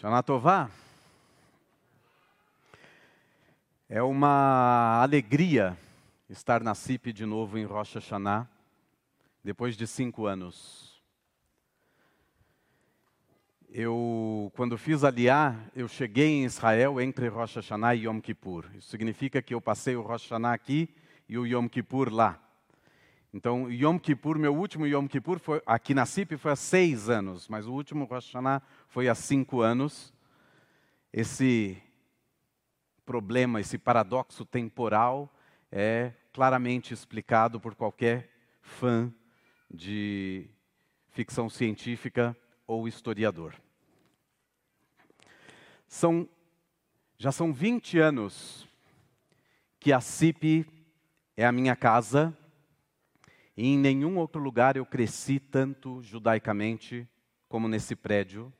Shana Tová. É uma alegria estar na CIP de novo em Rocha Hashanah, depois de cinco anos. Eu, quando fiz aliar, eu cheguei em Israel entre Rosh Hashanah e Yom Kippur. Isso significa que eu passei o Rosh Hashanah aqui e o Yom Kippur lá. Então, Yom Kippur, meu último Yom Kippur foi, aqui na CIP foi há seis anos, mas o último Rosh Hashanah foi há cinco anos. Esse problema, esse paradoxo temporal é claramente explicado por qualquer fã de ficção científica ou historiador. São, já são 20 anos que a CIP é a minha casa e em nenhum outro lugar eu cresci tanto judaicamente como nesse prédio,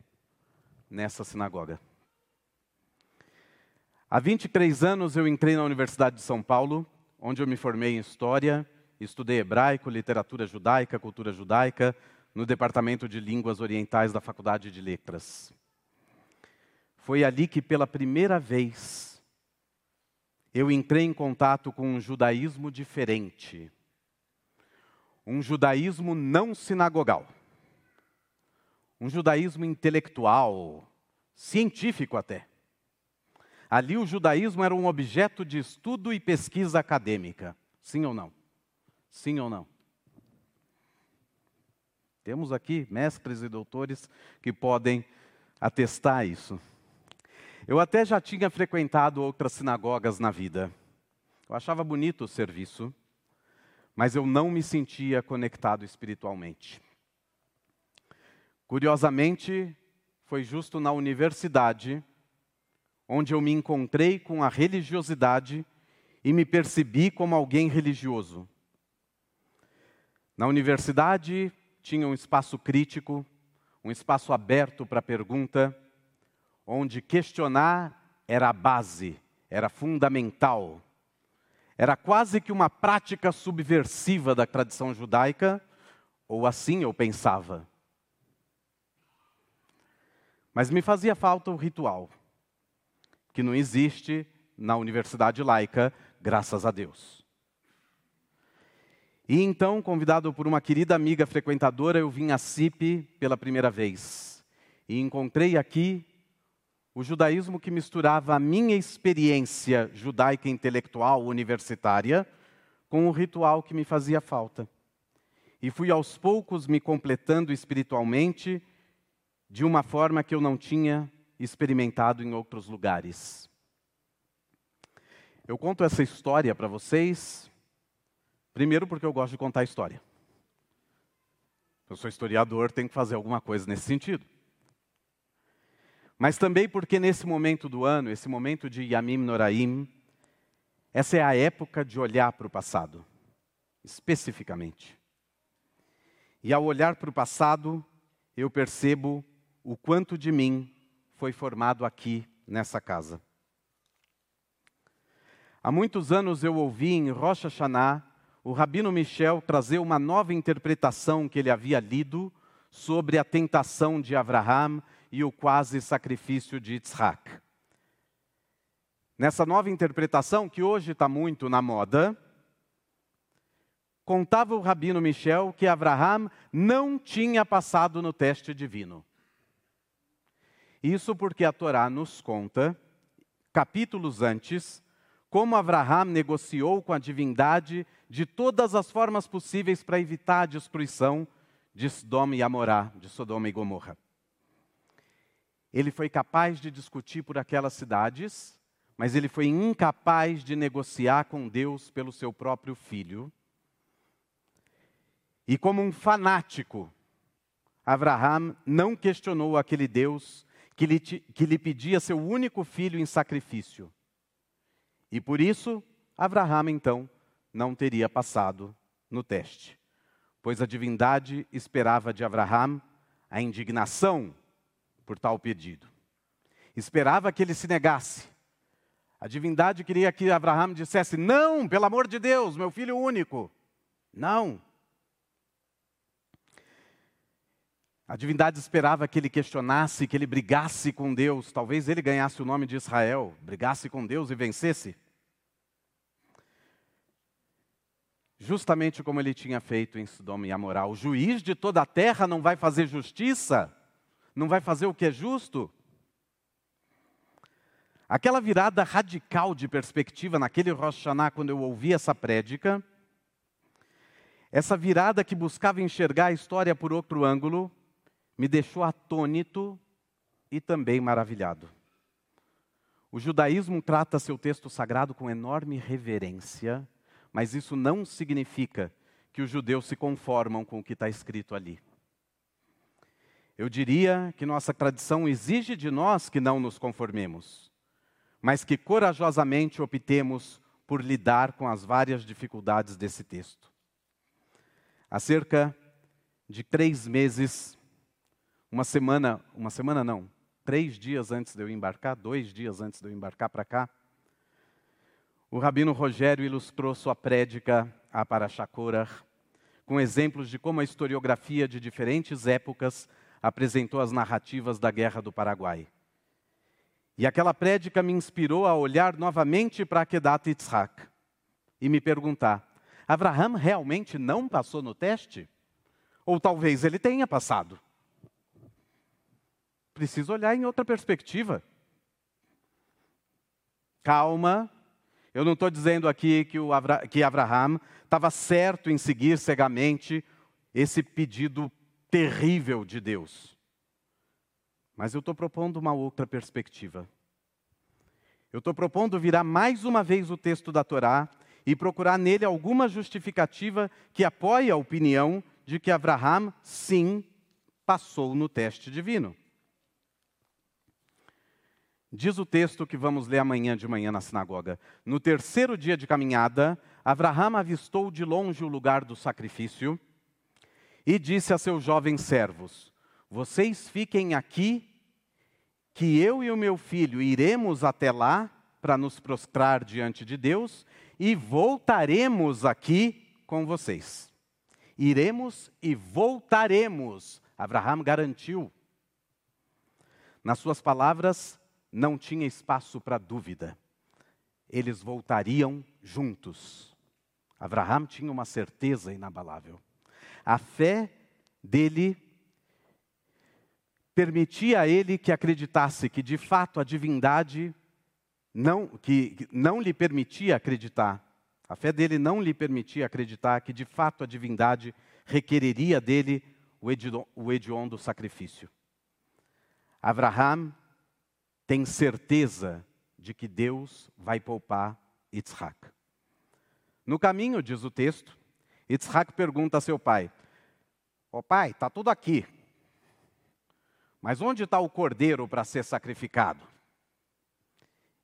nessa sinagoga. Há 23 anos eu entrei na Universidade de São Paulo, onde eu me formei em História, estudei hebraico, literatura judaica, cultura judaica, no Departamento de Línguas Orientais da Faculdade de Letras. Foi ali que, pela primeira vez, eu entrei em contato com um judaísmo diferente um judaísmo não sinagogal, um judaísmo intelectual, científico até. Ali o judaísmo era um objeto de estudo e pesquisa acadêmica. Sim ou não? Sim ou não? Temos aqui mestres e doutores que podem atestar isso. Eu até já tinha frequentado outras sinagogas na vida. Eu achava bonito o serviço mas eu não me sentia conectado espiritualmente. Curiosamente, foi justo na universidade onde eu me encontrei com a religiosidade e me percebi como alguém religioso. Na universidade tinha um espaço crítico, um espaço aberto para pergunta, onde questionar era a base, era fundamental. Era quase que uma prática subversiva da tradição judaica, ou assim eu pensava. Mas me fazia falta o ritual, que não existe na universidade laica, graças a Deus. E então, convidado por uma querida amiga frequentadora, eu vim a CIP pela primeira vez. E encontrei aqui o judaísmo que misturava a minha experiência judaica intelectual universitária com o ritual que me fazia falta. E fui aos poucos me completando espiritualmente de uma forma que eu não tinha experimentado em outros lugares. Eu conto essa história para vocês, primeiro porque eu gosto de contar história. Eu sou historiador, tenho que fazer alguma coisa nesse sentido. Mas também porque nesse momento do ano, esse momento de Yamim Noraim, essa é a época de olhar para o passado, especificamente. E ao olhar para o passado, eu percebo o quanto de mim foi formado aqui nessa casa. Há muitos anos eu ouvi em Rosh Hashanah o Rabino Michel trazer uma nova interpretação que ele havia lido sobre a tentação de Abraham e o quase sacrifício de Yitzhak. Nessa nova interpretação, que hoje está muito na moda, contava o rabino Michel que Abraham não tinha passado no teste divino. Isso porque a Torá nos conta, capítulos antes, como Abraham negociou com a divindade de todas as formas possíveis para evitar a destruição de Sodoma e Amorá, de Sodoma e Gomorra. Ele foi capaz de discutir por aquelas cidades, mas ele foi incapaz de negociar com Deus pelo seu próprio filho. E como um fanático, Abraham não questionou aquele Deus que lhe, que lhe pedia seu único filho em sacrifício. E por isso, Abraham então não teria passado no teste, pois a divindade esperava de Abraham a indignação por tal pedido. Esperava que ele se negasse. A divindade queria que Abraão dissesse: Não, pelo amor de Deus, meu filho único. Não. A divindade esperava que ele questionasse, que ele brigasse com Deus. Talvez ele ganhasse o nome de Israel, brigasse com Deus e vencesse. Justamente como ele tinha feito em Sodoma e Amorá. O juiz de toda a terra não vai fazer justiça, não vai fazer o que é justo. Aquela virada radical de perspectiva naquele Rosh Hashanah, quando eu ouvi essa prédica, essa virada que buscava enxergar a história por outro ângulo, me deixou atônito e também maravilhado. O judaísmo trata seu texto sagrado com enorme reverência, mas isso não significa que os judeus se conformam com o que está escrito ali. Eu diria que nossa tradição exige de nós que não nos conformemos mas que corajosamente optemos por lidar com as várias dificuldades desse texto. Há cerca de três meses, uma semana, uma semana não, três dias antes de eu embarcar, dois dias antes de eu embarcar para cá, o Rabino Rogério ilustrou sua prédica a Parashakorah com exemplos de como a historiografia de diferentes épocas apresentou as narrativas da Guerra do Paraguai. E aquela prédica me inspirou a olhar novamente para Kedat Yitzhak e me perguntar: Abraham realmente não passou no teste? Ou talvez ele tenha passado? Preciso olhar em outra perspectiva. Calma, eu não estou dizendo aqui que, o que Abraham estava certo em seguir cegamente esse pedido terrível de Deus. Mas eu estou propondo uma outra perspectiva. Eu estou propondo virar mais uma vez o texto da Torá e procurar nele alguma justificativa que apoie a opinião de que Abraham, sim, passou no teste divino. Diz o texto que vamos ler amanhã de manhã na sinagoga. No terceiro dia de caminhada, Abraham avistou de longe o lugar do sacrifício e disse a seus jovens servos: Vocês fiquem aqui que eu e o meu filho iremos até lá para nos prostrar diante de Deus e voltaremos aqui com vocês. Iremos e voltaremos. Abraham garantiu. Nas suas palavras, não tinha espaço para dúvida. Eles voltariam juntos. Abraham tinha uma certeza inabalável. A fé dele permitia a ele que acreditasse que de fato a divindade não, que não lhe permitia acreditar, a fé dele não lhe permitia acreditar que de fato a divindade requereria dele o hediondo sacrifício. Abraham tem certeza de que Deus vai poupar Yitzhak. No caminho, diz o texto, Yitzhak pergunta a seu pai: Ó oh, pai, está tudo aqui, mas onde está o cordeiro para ser sacrificado?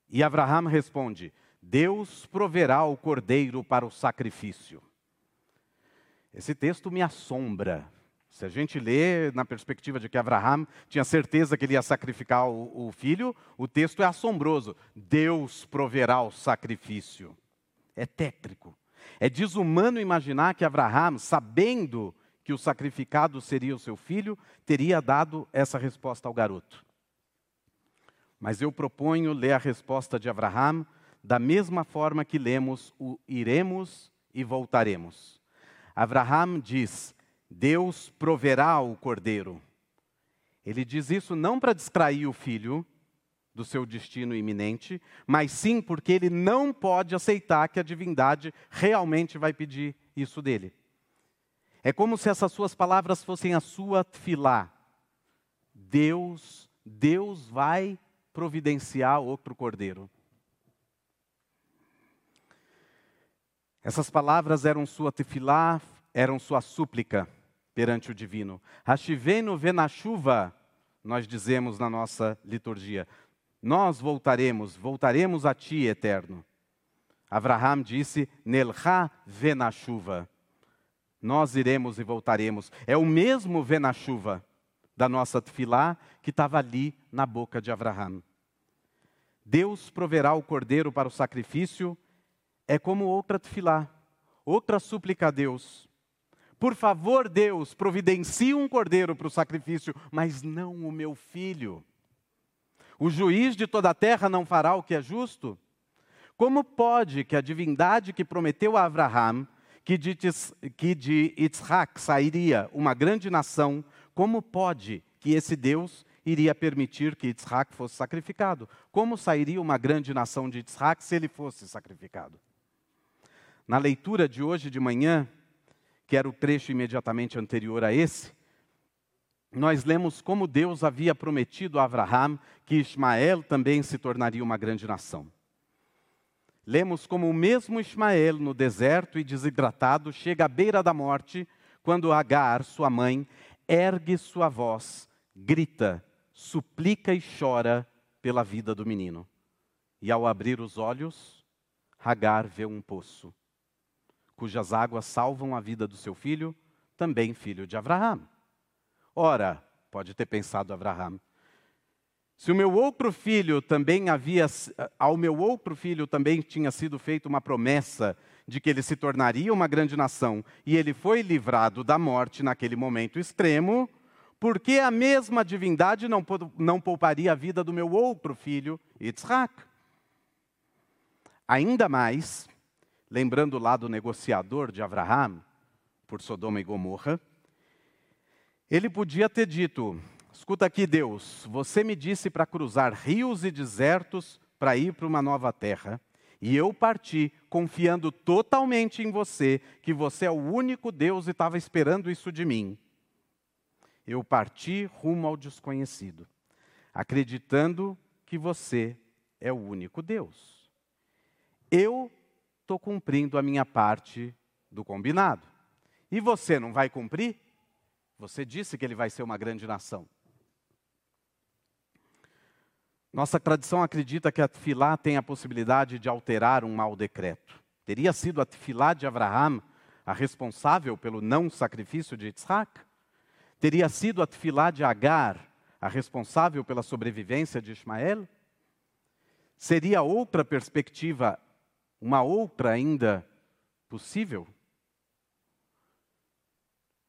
E Abraham responde: Deus proverá o cordeiro para o sacrifício. Esse texto me assombra. Se a gente lê na perspectiva de que Abraham tinha certeza que ele ia sacrificar o, o filho, o texto é assombroso. Deus proverá o sacrifício. É tétrico. É desumano imaginar que Abraham, sabendo que o sacrificado seria o seu filho, teria dado essa resposta ao garoto. Mas eu proponho ler a resposta de Abraham da mesma forma que lemos o iremos e voltaremos. Abraham diz: Deus proverá o cordeiro. Ele diz isso não para distrair o filho do seu destino iminente, mas sim porque ele não pode aceitar que a divindade realmente vai pedir isso dele. É como se essas suas palavras fossem a sua tefilá. Deus, Deus vai providenciar outro cordeiro. Essas palavras eram sua tefilá, eram sua súplica perante o divino. Hashivenu chuva, nós dizemos na nossa liturgia. Nós voltaremos, voltaremos a ti, eterno. Abraham disse, Nelha chuva nós iremos e voltaremos. É o mesmo vê na chuva da nossa tefilá que estava ali na boca de Abraham. Deus proverá o cordeiro para o sacrifício é como outra tefilá, outra súplica a Deus. Por favor, Deus, providencie um cordeiro para o sacrifício, mas não o meu filho. O juiz de toda a terra não fará o que é justo? Como pode que a divindade que prometeu a Abraham que de, que Yitzhak sairia uma grande nação, como pode que esse Deus iria permitir que Yitzhak fosse sacrificado? Como sairia uma grande nação de Yitzhak se ele fosse sacrificado? Na leitura de hoje de manhã, que era o trecho imediatamente anterior a esse, nós lemos como Deus havia prometido a Abraham que Ismael também se tornaria uma grande nação. Lemos como o mesmo Ismael, no deserto e desidratado, chega à beira da morte, quando Agar, sua mãe, ergue sua voz, grita, suplica e chora pela vida do menino. E ao abrir os olhos, Agar vê um poço, cujas águas salvam a vida do seu filho, também filho de Abraão. Ora, pode ter pensado Abraão, se o meu outro filho também havia, ao meu outro filho também tinha sido feita uma promessa de que ele se tornaria uma grande nação e ele foi livrado da morte naquele momento extremo, por que a mesma divindade não, não pouparia a vida do meu outro filho, Yitzhak? Ainda mais, lembrando lá do negociador de Abraham por Sodoma e Gomorra, ele podia ter dito: Escuta aqui, Deus, você me disse para cruzar rios e desertos para ir para uma nova terra. E eu parti confiando totalmente em você, que você é o único Deus e estava esperando isso de mim. Eu parti rumo ao desconhecido, acreditando que você é o único Deus. Eu estou cumprindo a minha parte do combinado. E você não vai cumprir? Você disse que ele vai ser uma grande nação. Nossa tradição acredita que a tefilá tem a possibilidade de alterar um mau decreto. Teria sido a tefilá de Abraham a responsável pelo não sacrifício de Isaac? Teria sido a tefilá de Agar a responsável pela sobrevivência de Ismael? Seria outra perspectiva, uma outra ainda possível?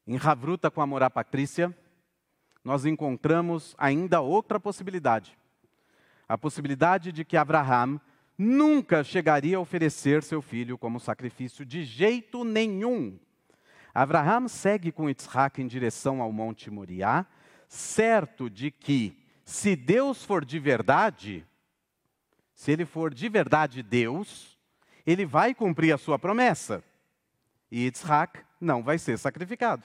Em Ravruta com a Morá Patrícia, nós encontramos ainda outra possibilidade a possibilidade de que Abraham nunca chegaria a oferecer seu filho como sacrifício de jeito nenhum. Abraham segue com Isaac em direção ao Monte Moriá, certo de que, se Deus for de verdade, se ele for de verdade Deus, ele vai cumprir a sua promessa. E Isaac não vai ser sacrificado.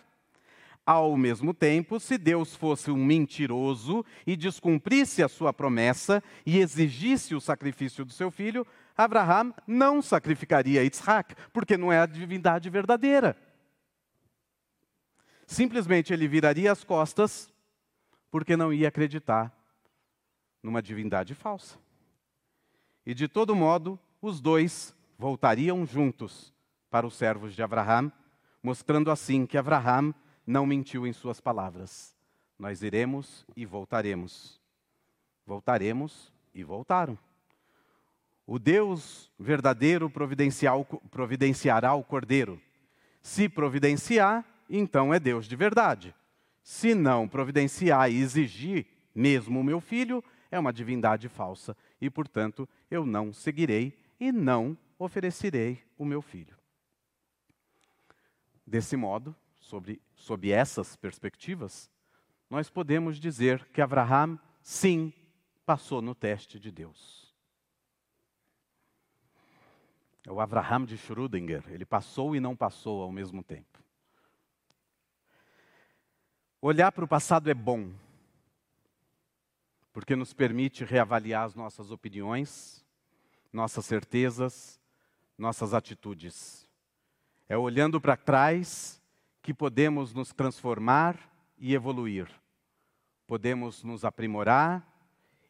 Ao mesmo tempo, se Deus fosse um mentiroso e descumprisse a sua promessa e exigisse o sacrifício do seu filho, Abraham não sacrificaria Isaac, porque não é a divindade verdadeira. Simplesmente ele viraria as costas, porque não ia acreditar numa divindade falsa. E de todo modo, os dois voltariam juntos para os servos de Abraham, mostrando assim que Abraham não mentiu em suas palavras. Nós iremos e voltaremos. Voltaremos e voltaram. O Deus verdadeiro providenciará o cordeiro. Se providenciar, então é Deus de verdade. Se não providenciar e exigir mesmo o meu filho, é uma divindade falsa e, portanto, eu não seguirei e não oferecerei o meu filho. Desse modo, sobre, sob essas perspectivas, nós podemos dizer que Abraham, sim, passou no teste de Deus. É o Abraham de Schrödinger, ele passou e não passou ao mesmo tempo. Olhar para o passado é bom, porque nos permite reavaliar as nossas opiniões, nossas certezas, nossas atitudes. É olhando para trás que podemos nos transformar e evoluir. Podemos nos aprimorar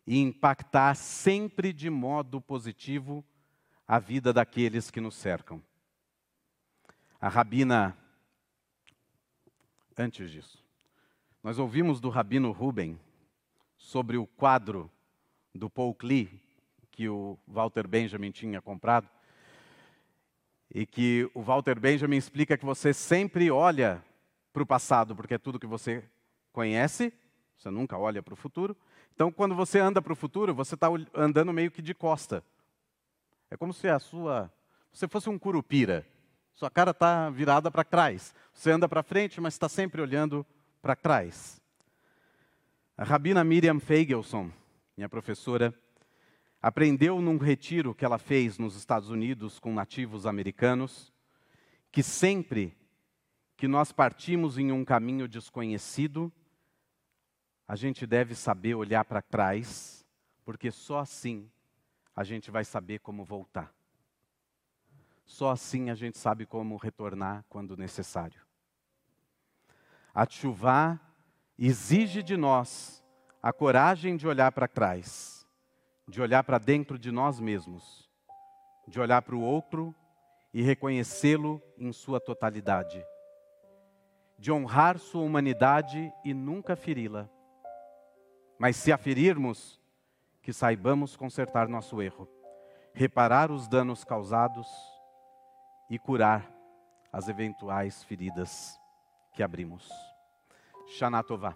e impactar sempre de modo positivo a vida daqueles que nos cercam. A rabina, antes disso, nós ouvimos do rabino Ruben sobre o quadro do Paul Klee que o Walter Benjamin tinha comprado e que o Walter Benjamin explica que você sempre olha para o passado, porque é tudo que você conhece, você nunca olha para o futuro. Então, quando você anda para o futuro, você está andando meio que de costa. É como se a sua. Você fosse um curupira. Sua cara está virada para trás. Você anda para frente, mas está sempre olhando para trás. A rabina Miriam Feigelson, minha professora, aprendeu num retiro que ela fez nos Estados Unidos com nativos americanos, que sempre que nós partimos em um caminho desconhecido, a gente deve saber olhar para trás, porque só assim a gente vai saber como voltar. Só assim a gente sabe como retornar quando necessário. A chuva exige de nós a coragem de olhar para trás, de olhar para dentro de nós mesmos, de olhar para o outro e reconhecê-lo em sua totalidade, de honrar sua humanidade e nunca feri-la. Mas se a ferirmos, que saibamos consertar nosso erro, reparar os danos causados e curar as eventuais feridas que abrimos. Shana Tová.